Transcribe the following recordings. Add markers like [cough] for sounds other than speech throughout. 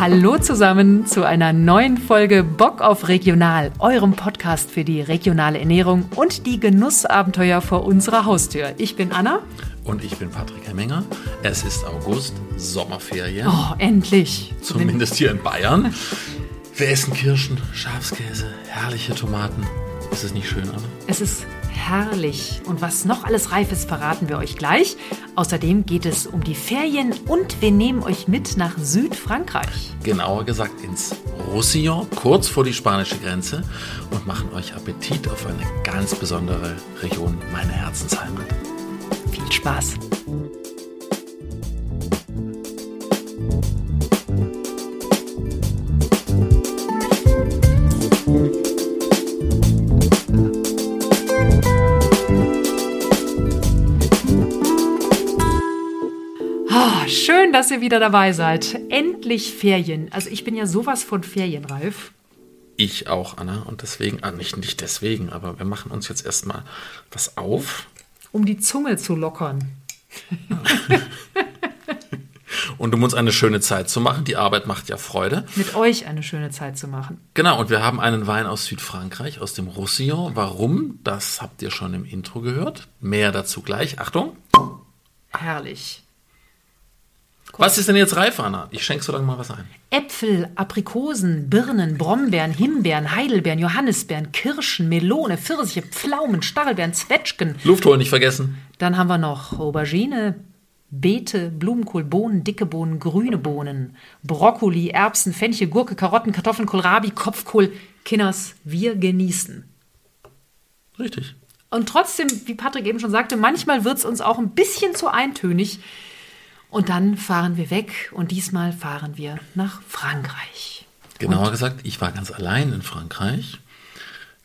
Hallo zusammen zu einer neuen Folge Bock auf Regional, eurem Podcast für die regionale Ernährung und die Genussabenteuer vor unserer Haustür. Ich bin Anna. Und ich bin Patrick Hemminger. Es ist August, Sommerferien. Oh, endlich. Zumindest hier in Bayern. Wir essen Kirschen, Schafskäse, herrliche Tomaten. Ist es nicht schön, Anna? Es ist herrlich. Und was noch alles reif ist, verraten wir euch gleich. Außerdem geht es um die Ferien und wir nehmen euch mit nach Südfrankreich. Genauer gesagt ins Roussillon, kurz vor die spanische Grenze und machen euch Appetit auf eine ganz besondere Region, meine Herzensheimat. Viel Spaß. Dass ihr wieder dabei seid. Endlich Ferien. Also ich bin ja sowas von ferienreif. Ich auch, Anna. Und deswegen, ah, nicht, nicht deswegen, aber wir machen uns jetzt erstmal was auf. Um die Zunge zu lockern. [laughs] Und um uns eine schöne Zeit zu machen. Die Arbeit macht ja Freude. Mit euch eine schöne Zeit zu machen. Genau, und wir haben einen Wein aus Südfrankreich, aus dem Roussillon. Warum? Das habt ihr schon im Intro gehört. Mehr dazu gleich. Achtung. Herrlich. Was ist denn jetzt reif, Anna? Ich schenke so lange mal was ein. Äpfel, Aprikosen, Birnen, Brombeeren, Himbeeren, Heidelbeeren, Johannisbeeren, Kirschen, Melone, Pfirsiche, Pflaumen, Stachelbeeren, Zwetschgen. Luft holen nicht vergessen. Dann haben wir noch Aubergine, Beete, Blumenkohl, Bohnen, dicke Bohnen, grüne Bohnen, Brokkoli, Erbsen, Fenchel, Gurke, Karotten, Kartoffeln, Kohlrabi, Kopfkohl. Kinders, wir genießen. Richtig. Und trotzdem, wie Patrick eben schon sagte, manchmal wird es uns auch ein bisschen zu eintönig. Und dann fahren wir weg und diesmal fahren wir nach Frankreich. Genauer Und- gesagt, ich war ganz allein in Frankreich.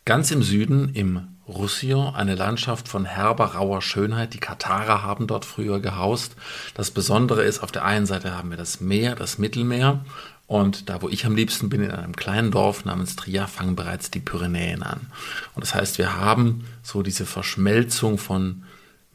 Ganz im Süden, im Roussillon, eine Landschaft von herber, rauer Schönheit. Die Katarer haben dort früher gehaust. Das Besondere ist, auf der einen Seite haben wir das Meer, das Mittelmeer. Und da, wo ich am liebsten bin, in einem kleinen Dorf namens Trier, fangen bereits die Pyrenäen an. Und das heißt, wir haben so diese Verschmelzung von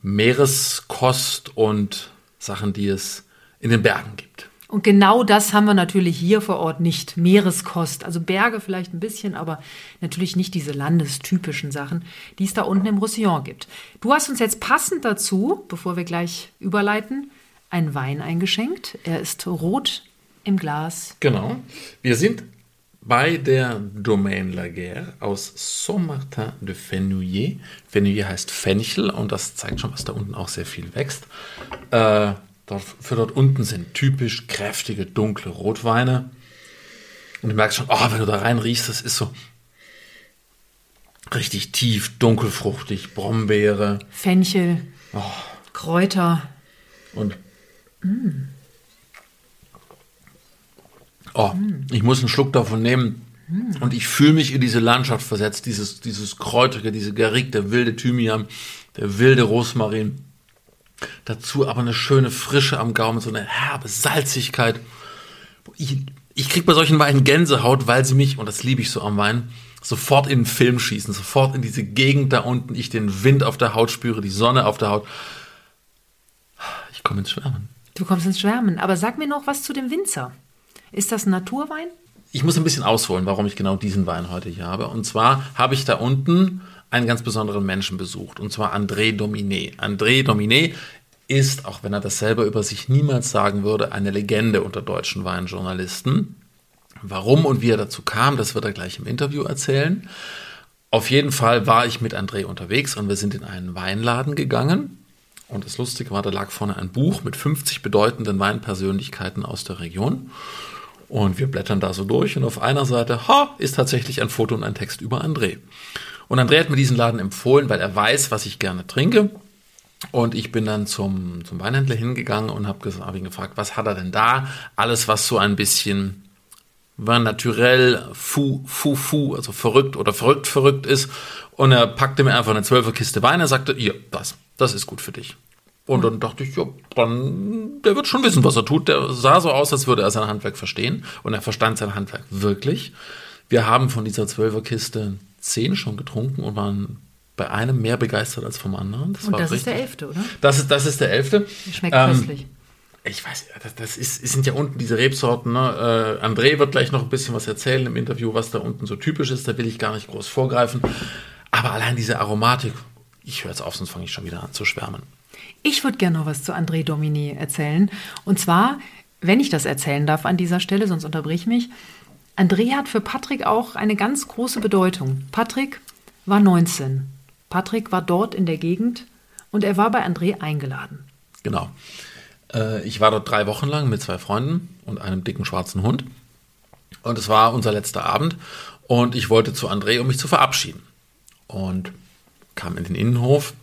Meereskost und Sachen, die es in den Bergen gibt. Und genau das haben wir natürlich hier vor Ort nicht. Meereskost, also Berge vielleicht ein bisschen, aber natürlich nicht diese landestypischen Sachen, die es da unten im Roussillon gibt. Du hast uns jetzt passend dazu, bevor wir gleich überleiten, einen Wein eingeschenkt. Er ist rot im Glas. Genau. Wir sind bei der Domaine Laguerre aus Saint-Martin de Fenouillet. Fenouillet heißt Fenchel und das zeigt schon, was da unten auch sehr viel wächst. Äh, dort, für dort unten sind typisch kräftige, dunkle Rotweine. Und du merkst schon, oh, wenn du da rein riechst, das ist so richtig tief, dunkelfruchtig, Brombeere Fenchel, Oh. Kräuter. und Oh, ich muss einen Schluck davon nehmen. Und ich fühle mich in diese Landschaft versetzt, dieses, dieses Kräutrige, diese Garrigue, der wilde Thymian, der wilde Rosmarin. Dazu aber eine schöne Frische am Gaumen, so eine herbe Salzigkeit. Ich, ich krieg bei solchen Weinen Gänsehaut, weil sie mich, und das liebe ich so am Wein, sofort in den Film schießen, sofort in diese Gegend da unten, ich den Wind auf der Haut spüre, die Sonne auf der Haut. Ich komme ins Schwärmen. Du kommst ins Schwärmen. Aber sag mir noch was zu dem Winzer. Ist das ein Naturwein? Ich muss ein bisschen ausholen, warum ich genau diesen Wein heute hier habe. Und zwar habe ich da unten einen ganz besonderen Menschen besucht, und zwar André Dominé. André Dominé ist, auch wenn er das selber über sich niemals sagen würde, eine Legende unter deutschen Weinjournalisten. Warum und wie er dazu kam, das wird er gleich im Interview erzählen. Auf jeden Fall war ich mit André unterwegs und wir sind in einen Weinladen gegangen. Und das Lustige war, da lag vorne ein Buch mit 50 bedeutenden Weinpersönlichkeiten aus der Region. Und wir blättern da so durch und auf einer Seite, ha, ist tatsächlich ein Foto und ein Text über André. Und André hat mir diesen Laden empfohlen, weil er weiß, was ich gerne trinke. Und ich bin dann zum, zum Weinhändler hingegangen und habe hab ihn gefragt, was hat er denn da? Alles, was so ein bisschen Vin naturell, fou, fou, fou, also verrückt oder verrückt, verrückt ist. Und er packte mir einfach eine Zwölferkiste Wein. Er sagte, hier, das, das ist gut für dich. Und dann dachte ich, ja, dann, der wird schon wissen, was er tut. Der sah so aus, als würde er sein Handwerk verstehen. Und er verstand sein Handwerk wirklich. Wir haben von dieser Zwölferkiste zehn schon getrunken und waren bei einem mehr begeistert als vom anderen. Das Und das ist richtig. der elfte, oder? Das ist, das ist der elfte. Schmeckt Ähm, köstlich. ich weiß, das, das ist, sind ja unten diese Rebsorten. Ne? Äh, André wird gleich noch ein bisschen was erzählen im Interview, was da unten so typisch ist. Da will ich gar nicht groß vorgreifen. Aber allein diese Aromatik, ich höre jetzt auf, sonst fange ich schon wieder an zu schwärmen. Ich würde gerne noch was zu André Domini erzählen. Und zwar, wenn ich das erzählen darf an dieser Stelle, sonst unterbrich mich. André hat für Patrick auch eine ganz große Bedeutung. Patrick war 19. Patrick war dort in der Gegend und er war bei André eingeladen. Genau. Äh, ich war dort drei Wochen lang mit zwei Freunden und einem dicken schwarzen Hund. Und es war unser letzter Abend. Und ich wollte zu André, um mich zu verabschieden. Und kam in den Innenhof.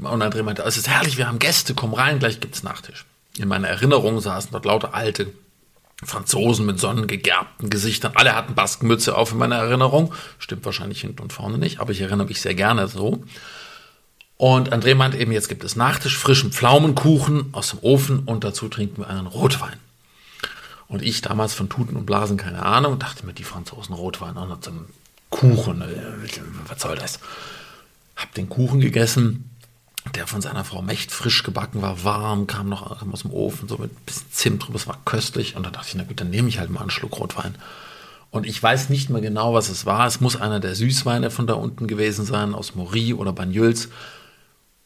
Und André meinte, es ist herrlich, wir haben Gäste, komm rein, gleich gibt's Nachtisch. In meiner Erinnerung saßen dort lauter alte Franzosen mit sonnengegerbten Gesichtern. Alle hatten Baskenmütze auf in meiner Erinnerung. Stimmt wahrscheinlich hinten und vorne nicht, aber ich erinnere mich sehr gerne so. Und André meint eben, jetzt gibt es Nachtisch, frischen Pflaumenkuchen aus dem Ofen und dazu trinken wir einen Rotwein. Und ich damals von Tuten und Blasen keine Ahnung, dachte mir, die Franzosen Rotwein auch noch zum Kuchen, äh, was soll das? Hab den Kuchen gegessen, der von seiner Frau Mecht frisch gebacken war, warm, kam noch kam aus dem Ofen, so mit ein bisschen Zimt drüber, es war köstlich. Und dann dachte ich, na gut, dann nehme ich halt mal einen Schluck Rotwein. Und ich weiß nicht mehr genau, was es war. Es muss einer der Süßweine von da unten gewesen sein, aus Maury oder Banyuls.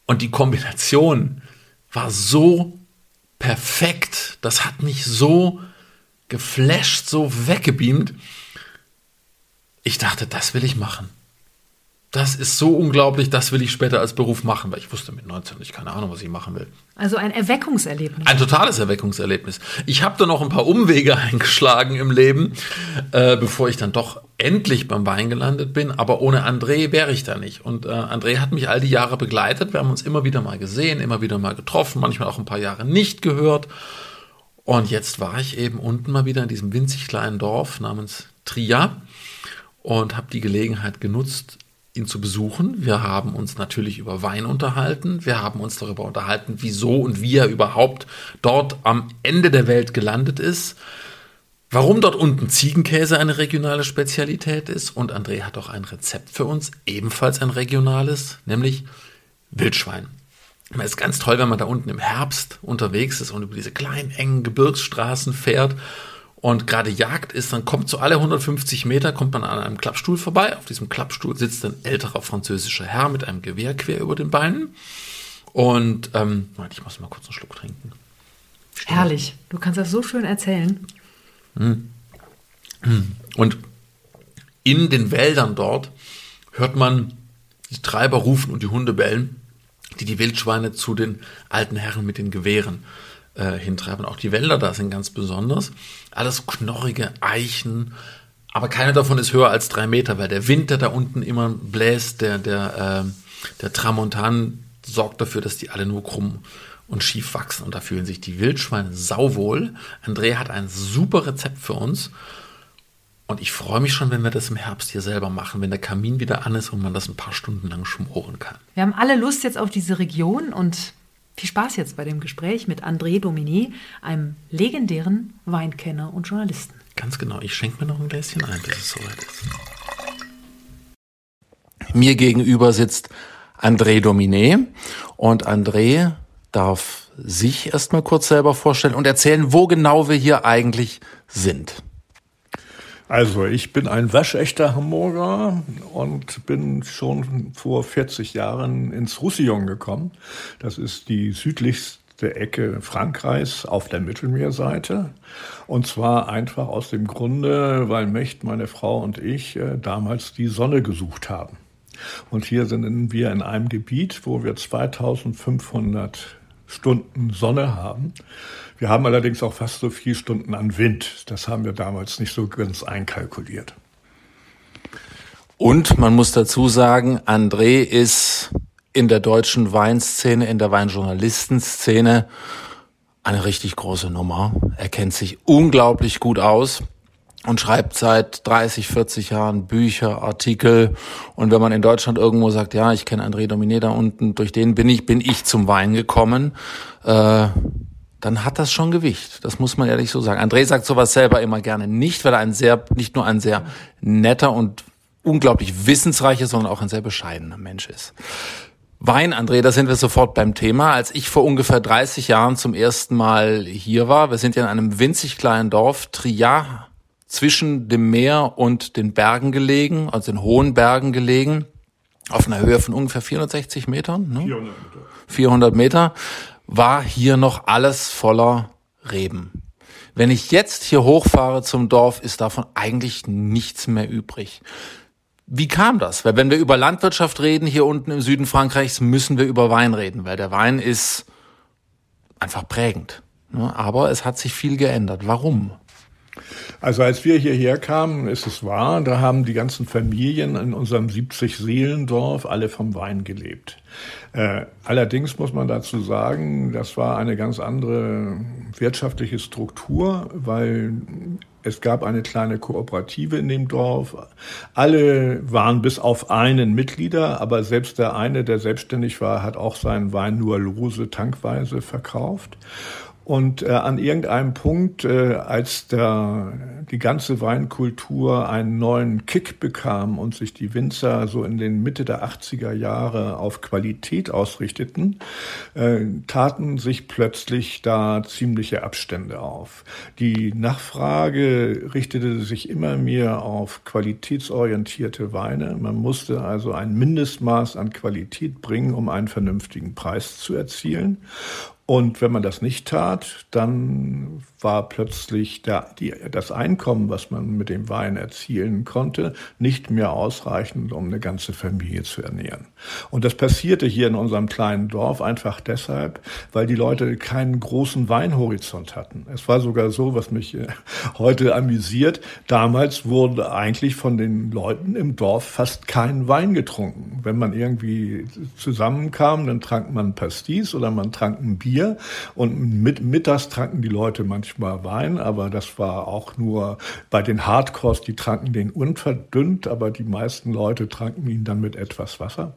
Und die Kombination war so perfekt. Das hat mich so geflasht, so weggebeamt. Ich dachte, das will ich machen. Das ist so unglaublich, das will ich später als Beruf machen, weil ich wusste mit 19 nicht, keine Ahnung, was ich machen will. Also ein Erweckungserlebnis. Ein totales Erweckungserlebnis. Ich habe da noch ein paar Umwege [laughs] eingeschlagen im Leben, äh, bevor ich dann doch endlich beim Wein gelandet bin. Aber ohne André wäre ich da nicht. Und äh, André hat mich all die Jahre begleitet. Wir haben uns immer wieder mal gesehen, immer wieder mal getroffen, manchmal auch ein paar Jahre nicht gehört. Und jetzt war ich eben unten mal wieder in diesem winzig kleinen Dorf namens Tria und habe die Gelegenheit genutzt, ihn zu besuchen. Wir haben uns natürlich über Wein unterhalten. Wir haben uns darüber unterhalten, wieso und wie er überhaupt dort am Ende der Welt gelandet ist. Warum dort unten Ziegenkäse eine regionale Spezialität ist. Und André hat auch ein Rezept für uns, ebenfalls ein regionales, nämlich Wildschwein. Es ist ganz toll, wenn man da unten im Herbst unterwegs ist und über diese kleinen, engen Gebirgsstraßen fährt und gerade Jagd ist, dann kommt so alle 150 Meter kommt man an einem Klappstuhl vorbei. Auf diesem Klappstuhl sitzt ein älterer französischer Herr mit einem Gewehr quer über den Beinen. Und ähm, ich muss mal kurz einen Schluck trinken. Stimmt. Herrlich. Du kannst das so schön erzählen. Hm. Und in den Wäldern dort hört man die Treiber rufen und die Hunde bellen, die die Wildschweine zu den alten Herren mit den Gewehren äh, hintreiben. Auch die Wälder da sind ganz besonders. Alles knorrige Eichen, aber keine davon ist höher als drei Meter, weil der Wind, der da unten immer bläst, der, der, äh, der Tramontan sorgt dafür, dass die alle nur krumm und schief wachsen. Und da fühlen sich die Wildschweine sauwohl. Andrea hat ein super Rezept für uns. Und ich freue mich schon, wenn wir das im Herbst hier selber machen, wenn der Kamin wieder an ist und man das ein paar Stunden lang schmoren kann. Wir haben alle Lust jetzt auf diese Region und viel Spaß jetzt bei dem Gespräch mit André Domini, einem legendären Weinkenner und Journalisten. Ganz genau, ich schenke mir noch ein Gläschen ein, bis es soweit ist. Mir gegenüber sitzt André Domine und André darf sich erstmal kurz selber vorstellen und erzählen, wo genau wir hier eigentlich sind. Also, ich bin ein waschechter Hamburger und bin schon vor 40 Jahren ins Roussillon gekommen. Das ist die südlichste Ecke Frankreichs auf der Mittelmeerseite. Und zwar einfach aus dem Grunde, weil Mecht, meine Frau und ich äh, damals die Sonne gesucht haben. Und hier sind wir in einem Gebiet, wo wir 2500 Stunden Sonne haben. Wir haben allerdings auch fast so viele Stunden an Wind. Das haben wir damals nicht so ganz einkalkuliert. Und man muss dazu sagen, André ist in der deutschen Weinszene, in der Weinjournalistenszene eine richtig große Nummer. Er kennt sich unglaublich gut aus und schreibt seit 30, 40 Jahren Bücher, Artikel. Und wenn man in Deutschland irgendwo sagt, ja, ich kenne André Dominé da unten, durch den bin ich, bin ich zum Wein gekommen, äh, dann hat das schon Gewicht. Das muss man ehrlich so sagen. André sagt sowas selber immer gerne nicht, weil er ein sehr, nicht nur ein sehr netter und unglaublich wissensreicher, sondern auch ein sehr bescheidener Mensch ist. Wein, André, da sind wir sofort beim Thema. Als ich vor ungefähr 30 Jahren zum ersten Mal hier war, wir sind ja in einem winzig kleinen Dorf, Trier, zwischen dem Meer und den Bergen gelegen, also den hohen Bergen gelegen, auf einer Höhe von ungefähr 460 Metern. Ne? 400 Meter. 400 Meter, war hier noch alles voller Reben. Wenn ich jetzt hier hochfahre zum Dorf, ist davon eigentlich nichts mehr übrig. Wie kam das? Weil wenn wir über Landwirtschaft reden hier unten im Süden Frankreichs, müssen wir über Wein reden, weil der Wein ist einfach prägend. Ne? Aber es hat sich viel geändert. Warum? Also als wir hierher kamen, ist es wahr, da haben die ganzen Familien in unserem 70-Seelendorf alle vom Wein gelebt. Äh, allerdings muss man dazu sagen, das war eine ganz andere wirtschaftliche Struktur, weil es gab eine kleine Kooperative in dem Dorf. Alle waren bis auf einen Mitglieder, aber selbst der eine, der selbstständig war, hat auch seinen Wein nur lose tankweise verkauft. Und äh, an irgendeinem Punkt, äh, als der, die ganze Weinkultur einen neuen Kick bekam und sich die Winzer so in den Mitte der 80er Jahre auf Qualität ausrichteten, äh, taten sich plötzlich da ziemliche Abstände auf. Die Nachfrage richtete sich immer mehr auf qualitätsorientierte Weine. Man musste also ein Mindestmaß an Qualität bringen, um einen vernünftigen Preis zu erzielen. Und wenn man das nicht tat, dann war plötzlich der, die, das Einkommen, was man mit dem Wein erzielen konnte, nicht mehr ausreichend, um eine ganze Familie zu ernähren. Und das passierte hier in unserem kleinen Dorf einfach deshalb, weil die Leute keinen großen Weinhorizont hatten. Es war sogar so, was mich äh, heute amüsiert, damals wurde eigentlich von den Leuten im Dorf fast kein Wein getrunken. Wenn man irgendwie zusammenkam, dann trank man Pastis oder man trank ein Bier und mit, mittags tranken die Leute manchmal Wein, aber das war auch nur bei den Hardcores, die tranken den unverdünnt, aber die meisten Leute tranken ihn dann mit etwas Wasser.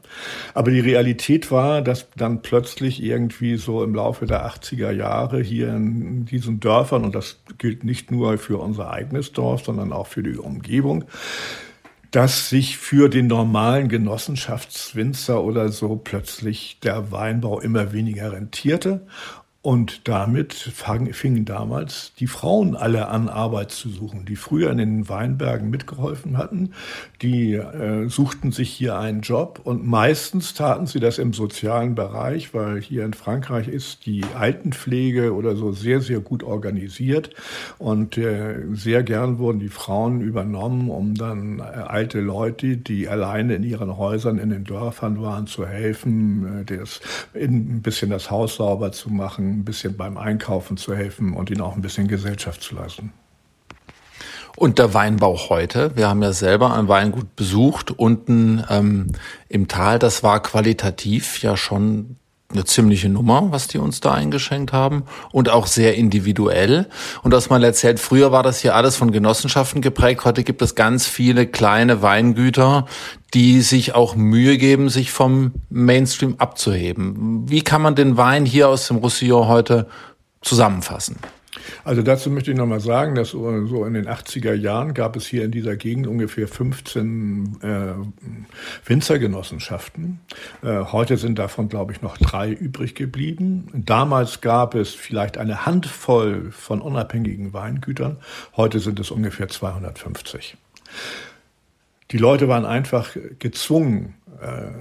Aber die Realität war, dass dann plötzlich irgendwie so im Laufe der 80er Jahre hier in diesen Dörfern, und das gilt nicht nur für unser eigenes Dorf, sondern auch für die Umgebung, dass sich für den normalen Genossenschaftswinzer oder so plötzlich der Weinbau immer weniger rentierte und damit fingen damals die Frauen alle an, Arbeit zu suchen, die früher in den Weinbergen mitgeholfen hatten. Die äh, suchten sich hier einen Job und meistens taten sie das im sozialen Bereich, weil hier in Frankreich ist die Altenpflege oder so sehr, sehr gut organisiert. Und äh, sehr gern wurden die Frauen übernommen, um dann äh, alte Leute, die alleine in ihren Häusern in den Dörfern waren, zu helfen, äh, das, ein bisschen das Haus sauber zu machen ein bisschen beim Einkaufen zu helfen und ihnen auch ein bisschen Gesellschaft zu leisten. Und der Weinbau heute, wir haben ja selber ein Weingut besucht, unten ähm, im Tal, das war qualitativ ja schon eine ziemliche Nummer, was die uns da eingeschenkt haben und auch sehr individuell. Und was man erzählt, früher war das hier alles von Genossenschaften geprägt. Heute gibt es ganz viele kleine Weingüter, die sich auch Mühe geben, sich vom Mainstream abzuheben. Wie kann man den Wein hier aus dem Roussillon heute zusammenfassen? Also dazu möchte ich nochmal sagen, dass so in den 80er Jahren gab es hier in dieser Gegend ungefähr 15 äh, Winzergenossenschaften. Äh, heute sind davon, glaube ich, noch drei übrig geblieben. Damals gab es vielleicht eine Handvoll von unabhängigen Weingütern. Heute sind es ungefähr 250. Die Leute waren einfach gezwungen, äh,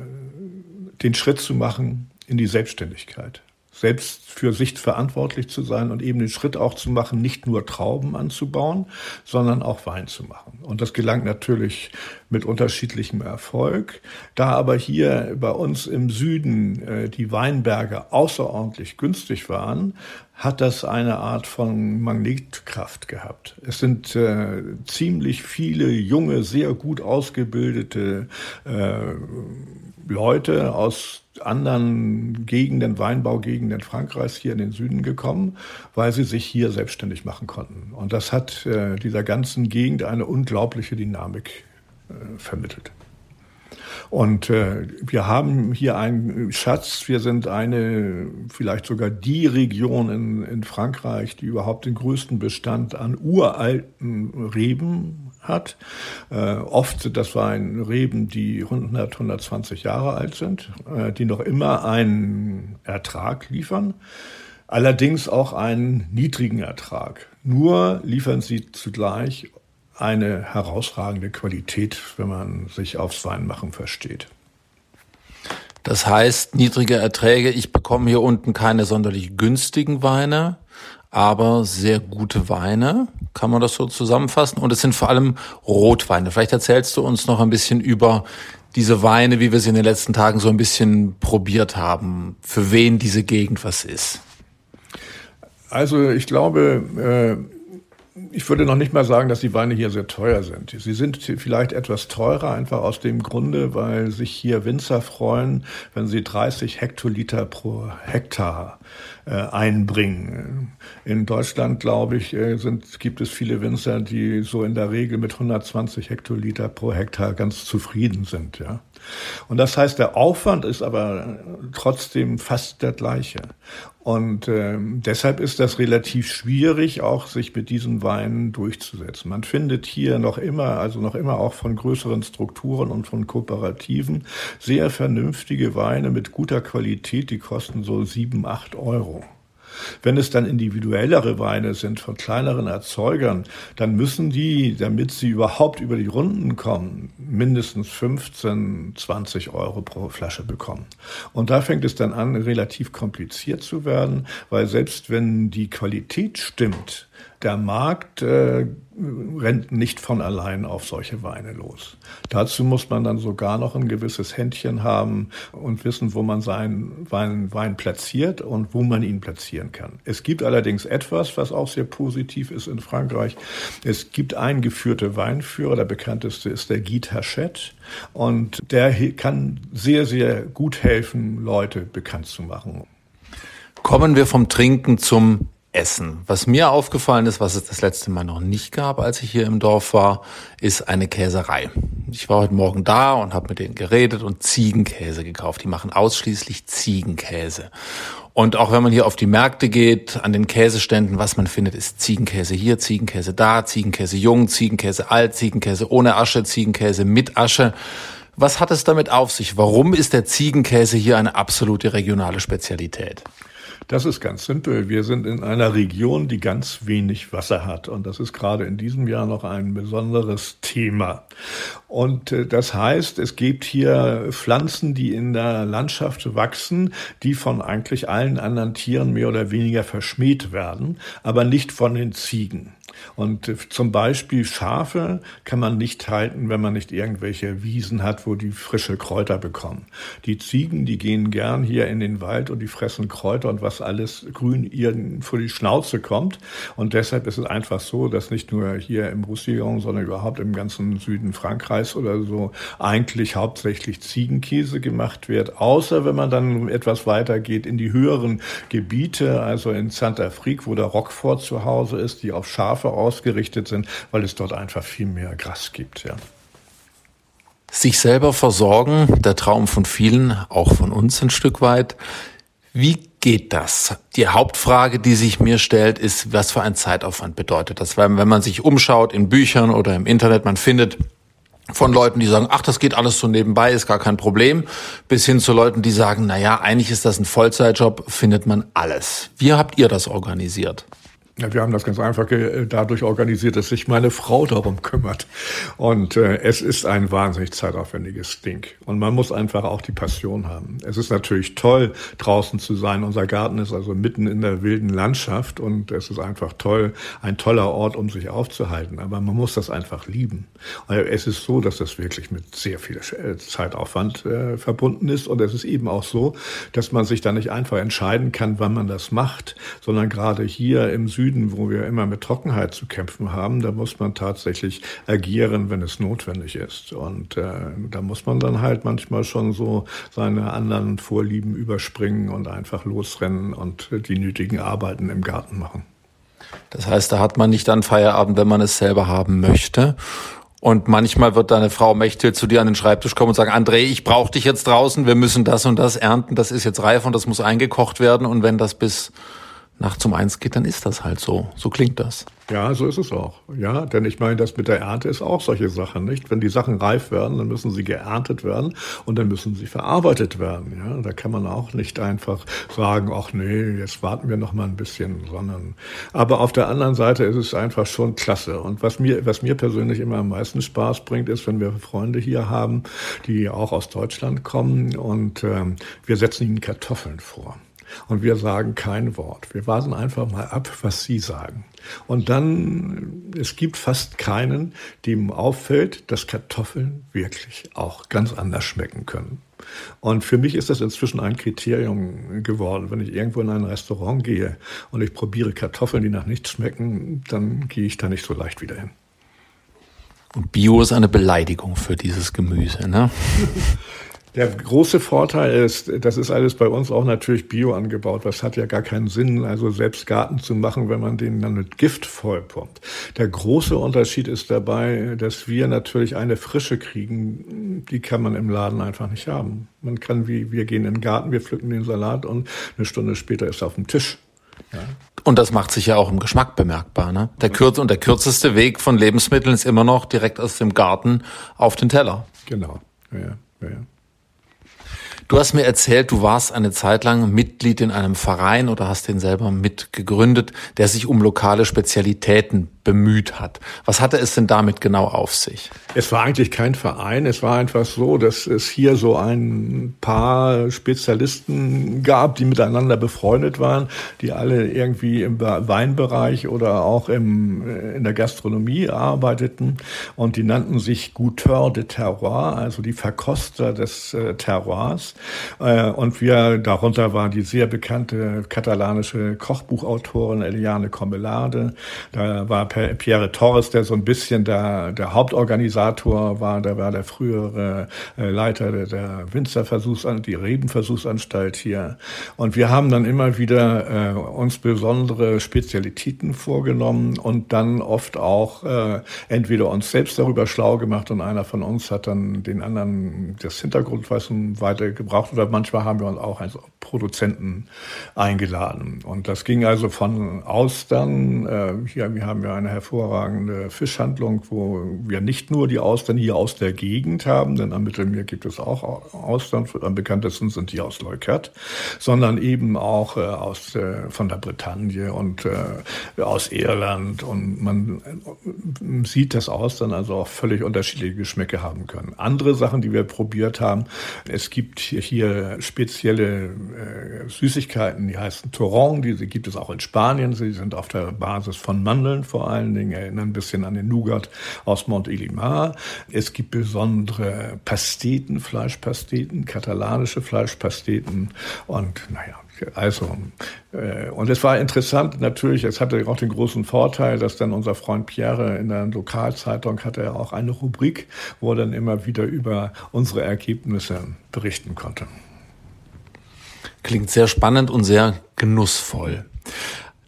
den Schritt zu machen in die Selbstständigkeit selbst für sich verantwortlich zu sein und eben den Schritt auch zu machen, nicht nur Trauben anzubauen, sondern auch Wein zu machen. Und das gelangt natürlich mit unterschiedlichem Erfolg. Da aber hier bei uns im Süden äh, die Weinberge außerordentlich günstig waren, hat das eine Art von Magnetkraft gehabt. Es sind äh, ziemlich viele junge, sehr gut ausgebildete äh, Leute aus anderen Gegenden, Weinbaugegenden Frankreichs hier in den Süden gekommen, weil sie sich hier selbstständig machen konnten. Und das hat äh, dieser ganzen Gegend eine unglaubliche Dynamik äh, vermittelt. Und äh, wir haben hier einen Schatz. Wir sind eine, vielleicht sogar die Region in, in Frankreich, die überhaupt den größten Bestand an uralten Reben hat. Äh, oft, das waren Reben, die 100, 120 Jahre alt sind, äh, die noch immer einen Ertrag liefern, allerdings auch einen niedrigen Ertrag. Nur liefern sie zugleich eine herausragende Qualität, wenn man sich aufs Weinmachen versteht. Das heißt, niedrige Erträge, ich bekomme hier unten keine sonderlich günstigen Weine, aber sehr gute Weine, kann man das so zusammenfassen. Und es sind vor allem Rotweine. Vielleicht erzählst du uns noch ein bisschen über diese Weine, wie wir sie in den letzten Tagen so ein bisschen probiert haben, für wen diese Gegend was ist. Also ich glaube, äh ich würde noch nicht mal sagen, dass die Weine hier sehr teuer sind. Sie sind vielleicht etwas teurer, einfach aus dem Grunde, weil sich hier Winzer freuen, wenn sie 30 Hektoliter pro Hektar äh, einbringen. In Deutschland, glaube ich, äh, sind, gibt es viele Winzer, die so in der Regel mit 120 Hektoliter pro Hektar ganz zufrieden sind. Ja. Und das heißt, der Aufwand ist aber trotzdem fast der gleiche. Und äh, deshalb ist das relativ schwierig, auch sich mit diesen Weinen durchzusetzen. Man findet hier noch immer, also noch immer auch von größeren Strukturen und von Kooperativen, sehr vernünftige Weine mit guter Qualität, die kosten so sieben, acht Euro. Wenn es dann individuellere Weine sind von kleineren Erzeugern, dann müssen die, damit sie überhaupt über die Runden kommen, mindestens 15, 20 Euro pro Flasche bekommen. Und da fängt es dann an, relativ kompliziert zu werden, weil selbst wenn die Qualität stimmt, der Markt äh, rennt nicht von allein auf solche Weine los. Dazu muss man dann sogar noch ein gewisses Händchen haben und wissen, wo man seinen Wein, Wein platziert und wo man ihn platzieren kann. Es gibt allerdings etwas, was auch sehr positiv ist in Frankreich. Es gibt eingeführte Weinführer. Der bekannteste ist der Guy Hachette. Und der kann sehr, sehr gut helfen, Leute bekannt zu machen. Kommen wir vom Trinken zum Essen. Was mir aufgefallen ist, was es das letzte Mal noch nicht gab, als ich hier im Dorf war, ist eine Käserei. Ich war heute Morgen da und habe mit denen geredet und Ziegenkäse gekauft. Die machen ausschließlich Ziegenkäse. Und auch wenn man hier auf die Märkte geht, an den Käseständen, was man findet, ist Ziegenkäse hier, Ziegenkäse da, Ziegenkäse jung, Ziegenkäse alt, Ziegenkäse ohne Asche, Ziegenkäse mit Asche. Was hat es damit auf sich? Warum ist der Ziegenkäse hier eine absolute regionale Spezialität? Das ist ganz simpel. Wir sind in einer Region, die ganz wenig Wasser hat. Und das ist gerade in diesem Jahr noch ein besonderes Thema. Und äh, das heißt, es gibt hier Pflanzen, die in der Landschaft wachsen, die von eigentlich allen anderen Tieren mehr oder weniger verschmäht werden, aber nicht von den Ziegen. Und zum Beispiel Schafe kann man nicht halten, wenn man nicht irgendwelche Wiesen hat, wo die frische Kräuter bekommen. Die Ziegen, die gehen gern hier in den Wald und die fressen Kräuter und was alles grün ihnen vor die Schnauze kommt. Und deshalb ist es einfach so, dass nicht nur hier im Roussillon, sondern überhaupt im ganzen Süden Frankreichs oder so eigentlich hauptsächlich Ziegenkäse gemacht wird. Außer wenn man dann etwas weiter geht in die höheren Gebiete, also in Saint-Afrique, wo der Roquefort zu Hause ist, die auf Schafe ausgerichtet sind, weil es dort einfach viel mehr Gras gibt. Ja. Sich selber versorgen, der Traum von vielen, auch von uns ein Stück weit. Wie geht das? Die Hauptfrage, die sich mir stellt, ist, was für ein Zeitaufwand bedeutet das? Weil wenn man sich umschaut in Büchern oder im Internet, man findet von Leuten, die sagen, ach, das geht alles so nebenbei, ist gar kein Problem, bis hin zu Leuten, die sagen, na ja, eigentlich ist das ein Vollzeitjob, findet man alles. Wie habt ihr das organisiert? Ja, wir haben das ganz einfach dadurch organisiert, dass sich meine Frau darum kümmert. Und äh, es ist ein wahnsinnig zeitaufwendiges Ding. Und man muss einfach auch die Passion haben. Es ist natürlich toll, draußen zu sein. Unser Garten ist also mitten in der wilden Landschaft und es ist einfach toll, ein toller Ort, um sich aufzuhalten. Aber man muss das einfach lieben. Es ist so, dass das wirklich mit sehr viel äh, Zeitaufwand äh, verbunden ist. Und es ist eben auch so, dass man sich da nicht einfach entscheiden kann, wann man das macht, sondern gerade hier im Süden Süden, wo wir immer mit Trockenheit zu kämpfen haben, da muss man tatsächlich agieren, wenn es notwendig ist. Und äh, da muss man dann halt manchmal schon so seine anderen Vorlieben überspringen und einfach losrennen und die nötigen Arbeiten im Garten machen. Das heißt, da hat man nicht dann Feierabend, wenn man es selber haben möchte. Und manchmal wird deine Frau Mechthild zu dir an den Schreibtisch kommen und sagen, André, ich brauche dich jetzt draußen, wir müssen das und das ernten, das ist jetzt reif und das muss eingekocht werden. Und wenn das bis nachts um eins geht, dann ist das halt so. So klingt das. Ja, so ist es auch. Ja, denn ich meine, das mit der Ernte ist auch solche Sachen, nicht? Wenn die Sachen reif werden, dann müssen sie geerntet werden und dann müssen sie verarbeitet werden. Ja, da kann man auch nicht einfach sagen, ach nee, jetzt warten wir noch mal ein bisschen, sondern. Aber auf der anderen Seite ist es einfach schon klasse. Und was mir, was mir persönlich immer am meisten Spaß bringt, ist, wenn wir Freunde hier haben, die auch aus Deutschland kommen und ähm, wir setzen ihnen Kartoffeln vor. Und wir sagen kein Wort. Wir warten einfach mal ab, was Sie sagen. Und dann, es gibt fast keinen, dem auffällt, dass Kartoffeln wirklich auch ganz anders schmecken können. Und für mich ist das inzwischen ein Kriterium geworden. Wenn ich irgendwo in ein Restaurant gehe und ich probiere Kartoffeln, die nach nichts schmecken, dann gehe ich da nicht so leicht wieder hin. Und Bio ist eine Beleidigung für dieses Gemüse, ne? [laughs] Der große Vorteil ist, das ist alles bei uns auch natürlich bio angebaut. Das hat ja gar keinen Sinn, also selbst Garten zu machen, wenn man den dann mit Gift vollpumpt. Der große Unterschied ist dabei, dass wir natürlich eine Frische kriegen, die kann man im Laden einfach nicht haben. Man kann wie, wir gehen in den Garten, wir pflücken den Salat und eine Stunde später ist er auf dem Tisch. Ja. Und das macht sich ja auch im Geschmack bemerkbar. Ne? Der kürz und der kürzeste Weg von Lebensmitteln ist immer noch direkt aus dem Garten auf den Teller. Genau. Ja, ja. Du hast mir erzählt, du warst eine Zeit lang Mitglied in einem Verein oder hast den selber mitgegründet, der sich um lokale Spezialitäten bemüht hat. Was hatte es denn damit genau auf sich? Es war eigentlich kein Verein. Es war einfach so, dass es hier so ein paar Spezialisten gab, die miteinander befreundet waren, die alle irgendwie im Weinbereich oder auch im, in der Gastronomie arbeiteten. Und die nannten sich Gouteurs de Terroir, also die Verkoster des äh, Terroirs. Äh, und wir, darunter war die sehr bekannte katalanische Kochbuchautorin Eliane Comelade. Da war Pierre Torres, der so ein bisschen der, der Hauptorganisator war, der war der frühere äh, Leiter der, der Winzerversuchsanstalt, die Rebenversuchsanstalt hier. Und wir haben dann immer wieder äh, uns besondere Spezialitäten vorgenommen und dann oft auch äh, entweder uns selbst darüber schlau gemacht und einer von uns hat dann den anderen das Hintergrundwissen weitergebracht oder manchmal haben wir uns auch als Produzenten eingeladen. Und das ging also von Austern, äh, hier, wir haben ja eine hervorragende Fischhandlung, wo wir nicht nur die Austern hier aus der Gegend haben, denn am Mittelmeer gibt es auch Austern, am bekanntesten sind die aus Leuckert, sondern eben auch äh, aus, äh, von der Bretagne und äh, aus Irland. Und man äh, sieht, dass Austern also auch völlig unterschiedliche Geschmäcke haben können. Andere Sachen, die wir probiert haben, es gibt hier spezielle äh, Süßigkeiten, die heißen Torrong, diese gibt es auch in Spanien. Sie sind auf der Basis von Mandeln vor allen Dingen erinnern ein bisschen an den Nougat aus Mont-Elimar. Es gibt besondere Pasteten, Fleischpasteten, katalanische Fleischpasteten und naja, also, äh, und es war interessant, natürlich, es hatte auch den großen Vorteil, dass dann unser Freund Pierre in der Lokalzeitung hatte er auch eine Rubrik, wo er dann immer wieder über unsere Ergebnisse berichten konnte. Klingt sehr spannend und sehr genussvoll.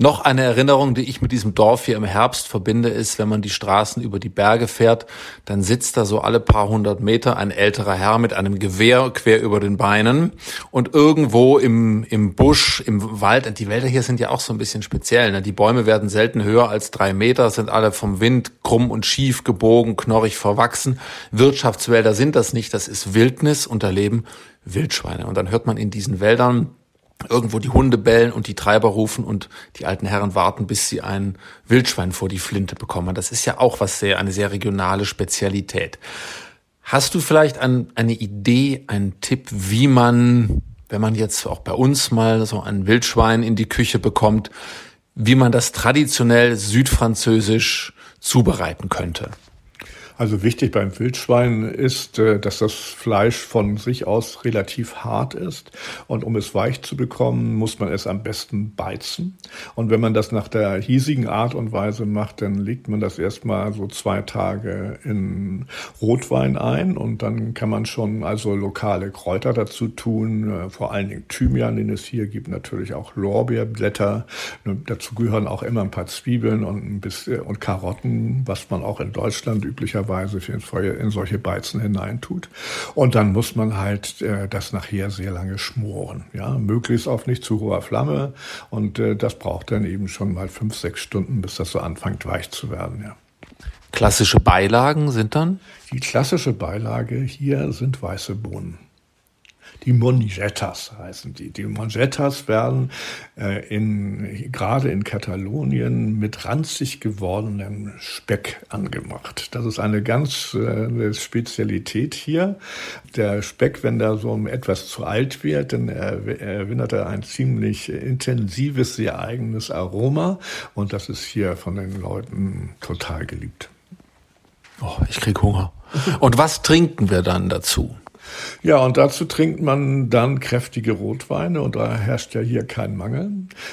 Noch eine Erinnerung, die ich mit diesem Dorf hier im Herbst verbinde, ist, wenn man die Straßen über die Berge fährt, dann sitzt da so alle paar hundert Meter ein älterer Herr mit einem Gewehr quer über den Beinen und irgendwo im, im Busch, im Wald, die Wälder hier sind ja auch so ein bisschen speziell, ne? die Bäume werden selten höher als drei Meter, sind alle vom Wind krumm und schief gebogen, knorrig verwachsen. Wirtschaftswälder sind das nicht, das ist Wildnis und da leben Wildschweine. Und dann hört man in diesen Wäldern irgendwo die Hunde bellen und die Treiber rufen und die alten Herren warten, bis sie ein Wildschwein vor die Flinte bekommen. Das ist ja auch was sehr, eine sehr regionale Spezialität. Hast du vielleicht ein, eine Idee, einen Tipp, wie man, wenn man jetzt auch bei uns mal so ein Wildschwein in die Küche bekommt, wie man das traditionell südfranzösisch zubereiten könnte? Also wichtig beim Wildschwein ist, äh, dass das Fleisch von sich aus relativ hart ist. Und um es weich zu bekommen, muss man es am besten beizen. Und wenn man das nach der hiesigen Art und Weise macht, dann legt man das erstmal so zwei Tage in Rotwein ein. Und dann kann man schon also lokale Kräuter dazu tun, äh, vor allen Dingen Thymian, den es hier gibt, natürlich auch Lorbeerblätter. Dazu gehören auch immer ein paar Zwiebeln und ein bisschen und Karotten, was man auch in Deutschland üblicherweise ins Feuer, in solche Beizen hineintut. Und dann muss man halt äh, das nachher sehr lange schmoren. Ja, möglichst auf nicht zu hoher Flamme. Und äh, das braucht dann eben schon mal fünf, sechs Stunden, bis das so anfängt weich zu werden. Ja. Klassische Beilagen sind dann? Die klassische Beilage hier sind weiße Bohnen. Die Mongettas heißen die. Die Mongettas werden äh, in, gerade in Katalonien mit ranzig gewordenem Speck angemacht. Das ist eine ganz äh, Spezialität hier. Der Speck, wenn der so etwas zu alt wird, dann erwindet er ein ziemlich intensives, sehr eigenes Aroma. Und das ist hier von den Leuten total geliebt. Oh, ich krieg Hunger. Und was trinken wir dann dazu? Ja, und dazu trinkt man dann kräftige Rotweine und da herrscht ja hier kein Mangel.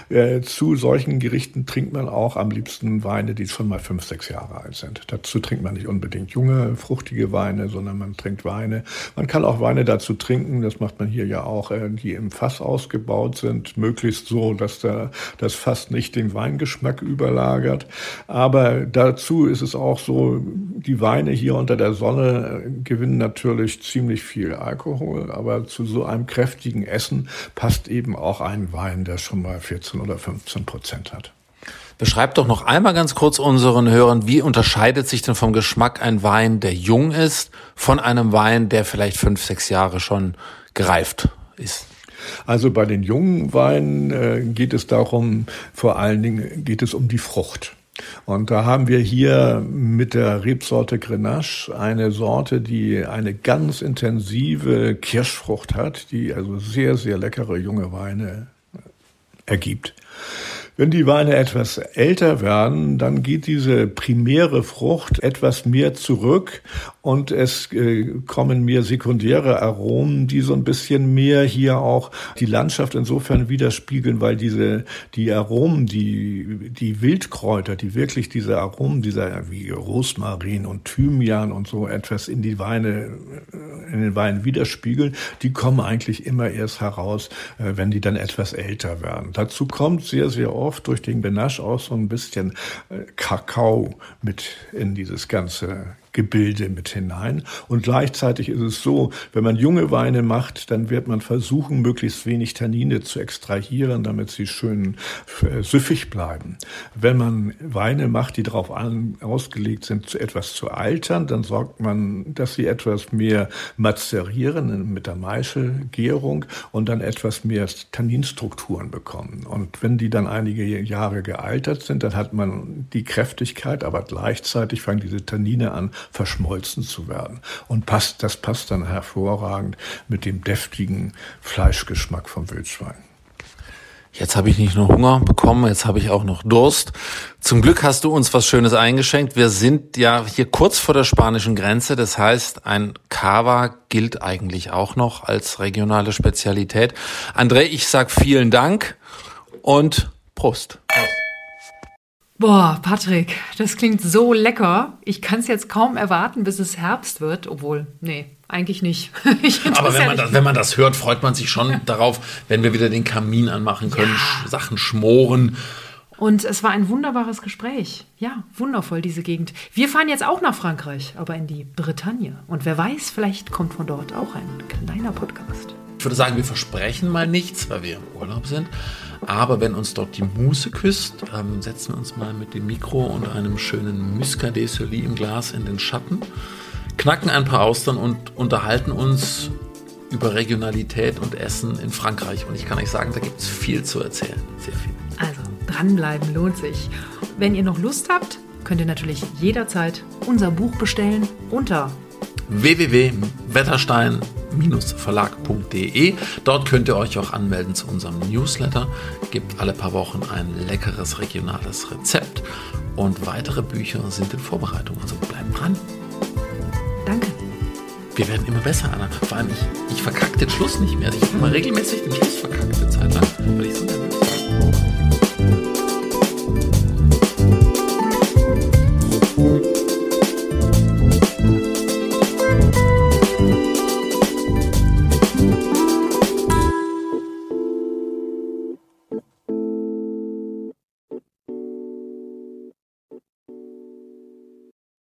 Äh, zu solchen Gerichten trinkt man auch am liebsten Weine, die schon mal fünf, sechs Jahre alt sind. Dazu trinkt man nicht unbedingt junge, fruchtige Weine, sondern man trinkt Weine. Man kann auch Weine dazu trinken, das macht man hier ja auch, äh, die im Fass ausgebaut sind, möglichst so, dass da das Fass nicht den Weingeschmack überlagert. Aber dazu ist es auch so, die Weine hier unter der Sonne gewinnen natürlich ziemlich viel Alkohol, aber zu so einem kräftigen Essen passt eben auch ein Wein, der schon mal 14 oder 15 Prozent hat. Beschreib doch noch einmal ganz kurz unseren Hörern, wie unterscheidet sich denn vom Geschmack ein Wein, der jung ist, von einem Wein, der vielleicht fünf, sechs Jahre schon gereift ist? Also bei den jungen Weinen äh, geht es darum, vor allen Dingen geht es um die Frucht. Und da haben wir hier mit der Rebsorte Grenache eine Sorte, die eine ganz intensive Kirschfrucht hat, die also sehr, sehr leckere junge Weine ergibt. Wenn die Weine etwas älter werden, dann geht diese primäre Frucht etwas mehr zurück und es äh, kommen mehr sekundäre Aromen, die so ein bisschen mehr hier auch die Landschaft insofern widerspiegeln, weil diese die Aromen, die die Wildkräuter, die wirklich diese Aromen dieser wie Rosmarin und Thymian und so etwas in die Weine in den Weinen widerspiegeln, die kommen eigentlich immer erst heraus, äh, wenn die dann etwas älter werden. Dazu kommt sehr sehr oft oft durch den Benasch auch so ein bisschen äh, Kakao mit in dieses ganze Gebilde mit hinein. Und gleichzeitig ist es so, wenn man junge Weine macht, dann wird man versuchen, möglichst wenig Tannine zu extrahieren, damit sie schön äh, süffig bleiben. Wenn man Weine macht, die darauf ausgelegt sind, zu etwas zu altern, dann sorgt man, dass sie etwas mehr mazerieren mit der Maischelgärung und dann etwas mehr Tanninstrukturen bekommen. Und wenn die dann einige Jahre gealtert sind, dann hat man die Kräftigkeit, aber gleichzeitig fangen diese Tannine an, verschmolzen zu werden. Und passt, das passt dann hervorragend mit dem deftigen Fleischgeschmack vom Wildschwein. Jetzt habe ich nicht nur Hunger bekommen, jetzt habe ich auch noch Durst. Zum Glück hast du uns was Schönes eingeschenkt. Wir sind ja hier kurz vor der spanischen Grenze. Das heißt, ein Cava gilt eigentlich auch noch als regionale Spezialität. André, ich sag vielen Dank und Prost. Boah, Patrick, das klingt so lecker. Ich kann es jetzt kaum erwarten, bis es Herbst wird. Obwohl, nee, eigentlich nicht. [laughs] Aber wenn man, das, wenn man das hört, freut man sich schon darauf, wenn wir wieder den Kamin anmachen können, ja. Sachen schmoren. Und es war ein wunderbares Gespräch. Ja, wundervoll, diese Gegend. Wir fahren jetzt auch nach Frankreich, aber in die Bretagne. Und wer weiß, vielleicht kommt von dort auch ein kleiner Podcast. Ich würde sagen, wir versprechen mal nichts, weil wir im Urlaub sind. Aber wenn uns dort die Muse küsst, ähm, setzen wir uns mal mit dem Mikro und einem schönen Muscadet Soli im Glas in den Schatten, knacken ein paar Austern und unterhalten uns über Regionalität und Essen in Frankreich. Und ich kann euch sagen, da gibt es viel zu erzählen. Sehr viel. Also dranbleiben lohnt sich. Wenn ihr noch Lust habt, könnt ihr natürlich jederzeit unser Buch bestellen unter www.wetterstein-verlag.de. Dort könnt ihr euch auch anmelden zu unserem Newsletter. Gibt alle paar Wochen ein leckeres regionales Rezept und weitere Bücher sind in Vorbereitung. Also bleibt dran. Danke. Wir werden immer besser, Anna. Vor allem ich, ich verkacke den Schluss nicht mehr. Ich habe mal regelmäßig den Schluss verkackt eine Zeit lang, weil ich so nervös